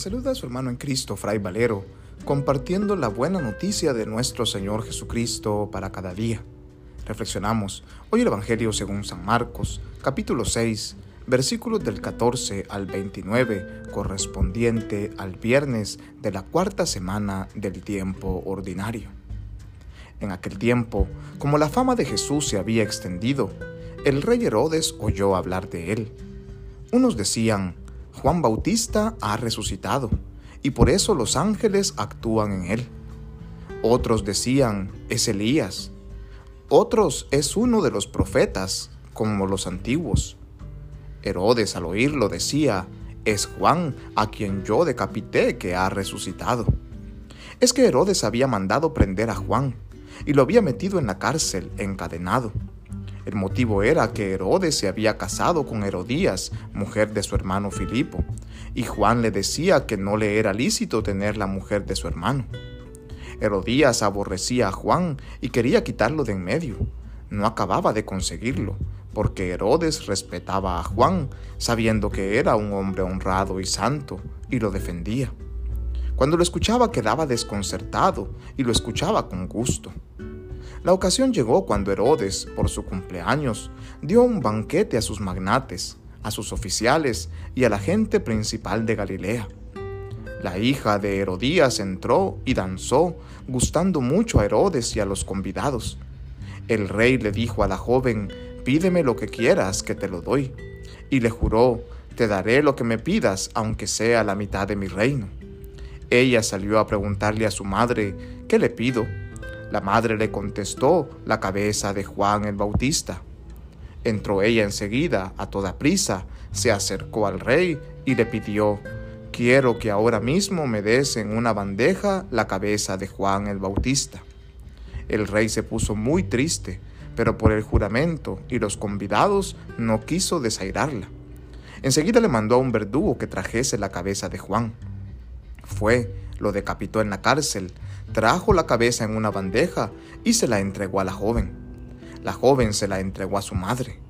saluda a su hermano en Cristo, Fray Valero, compartiendo la buena noticia de nuestro Señor Jesucristo para cada día. Reflexionamos hoy el Evangelio según San Marcos, capítulo 6, versículos del 14 al 29, correspondiente al viernes de la cuarta semana del tiempo ordinario. En aquel tiempo, como la fama de Jesús se había extendido, el rey Herodes oyó hablar de él. Unos decían, Juan Bautista ha resucitado y por eso los ángeles actúan en él. Otros decían, es Elías. Otros es uno de los profetas, como los antiguos. Herodes al oírlo decía, es Juan a quien yo decapité que ha resucitado. Es que Herodes había mandado prender a Juan y lo había metido en la cárcel encadenado. El motivo era que Herodes se había casado con Herodías, mujer de su hermano Filipo, y Juan le decía que no le era lícito tener la mujer de su hermano. Herodías aborrecía a Juan y quería quitarlo de en medio. No acababa de conseguirlo, porque Herodes respetaba a Juan, sabiendo que era un hombre honrado y santo, y lo defendía. Cuando lo escuchaba quedaba desconcertado y lo escuchaba con gusto. La ocasión llegó cuando Herodes, por su cumpleaños, dio un banquete a sus magnates, a sus oficiales y a la gente principal de Galilea. La hija de Herodías entró y danzó, gustando mucho a Herodes y a los convidados. El rey le dijo a la joven, pídeme lo que quieras, que te lo doy. Y le juró, te daré lo que me pidas, aunque sea la mitad de mi reino. Ella salió a preguntarle a su madre, ¿qué le pido? La madre le contestó la cabeza de Juan el Bautista. Entró ella enseguida, a toda prisa, se acercó al rey y le pidió, quiero que ahora mismo me des en una bandeja la cabeza de Juan el Bautista. El rey se puso muy triste, pero por el juramento y los convidados no quiso desairarla. Enseguida le mandó a un verdugo que trajese la cabeza de Juan. Fue, lo decapitó en la cárcel, trajo la cabeza en una bandeja y se la entregó a la joven. La joven se la entregó a su madre.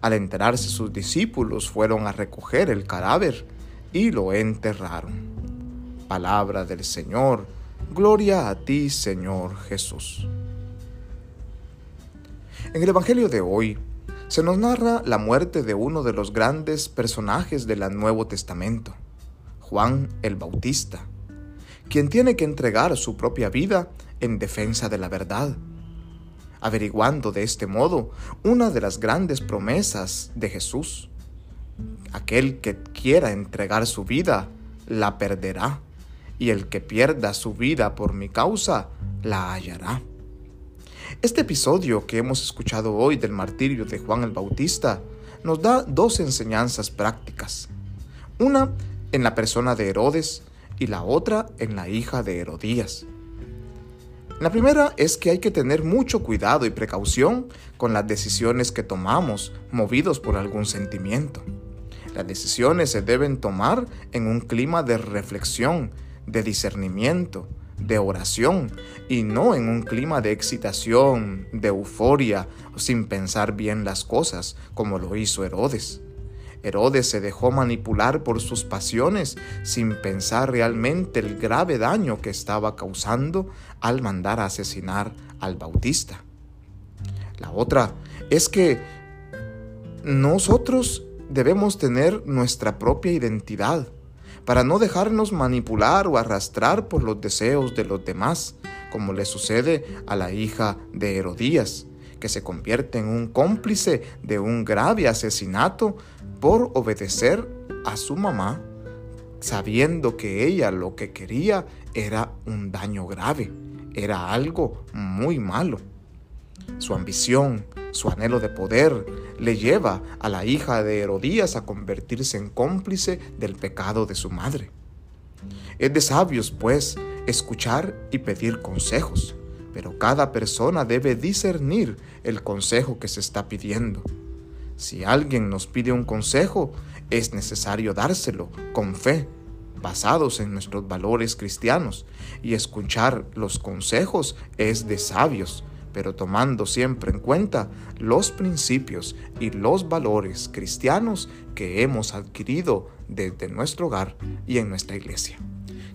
Al enterarse sus discípulos fueron a recoger el cadáver y lo enterraron. Palabra del Señor, gloria a ti Señor Jesús. En el Evangelio de hoy se nos narra la muerte de uno de los grandes personajes del Nuevo Testamento, Juan el Bautista quien tiene que entregar su propia vida en defensa de la verdad, averiguando de este modo una de las grandes promesas de Jesús. Aquel que quiera entregar su vida, la perderá, y el que pierda su vida por mi causa, la hallará. Este episodio que hemos escuchado hoy del martirio de Juan el Bautista nos da dos enseñanzas prácticas. Una en la persona de Herodes, y la otra en la hija de Herodías. La primera es que hay que tener mucho cuidado y precaución con las decisiones que tomamos movidos por algún sentimiento. Las decisiones se deben tomar en un clima de reflexión, de discernimiento, de oración y no en un clima de excitación, de euforia, sin pensar bien las cosas, como lo hizo Herodes. Herodes se dejó manipular por sus pasiones sin pensar realmente el grave daño que estaba causando al mandar a asesinar al Bautista. La otra es que nosotros debemos tener nuestra propia identidad para no dejarnos manipular o arrastrar por los deseos de los demás, como le sucede a la hija de Herodías, que se convierte en un cómplice de un grave asesinato por obedecer a su mamá, sabiendo que ella lo que quería era un daño grave, era algo muy malo. Su ambición, su anhelo de poder, le lleva a la hija de Herodías a convertirse en cómplice del pecado de su madre. Es de sabios, pues, escuchar y pedir consejos, pero cada persona debe discernir el consejo que se está pidiendo. Si alguien nos pide un consejo, es necesario dárselo con fe, basados en nuestros valores cristianos, y escuchar los consejos es de sabios, pero tomando siempre en cuenta los principios y los valores cristianos que hemos adquirido desde nuestro hogar y en nuestra iglesia.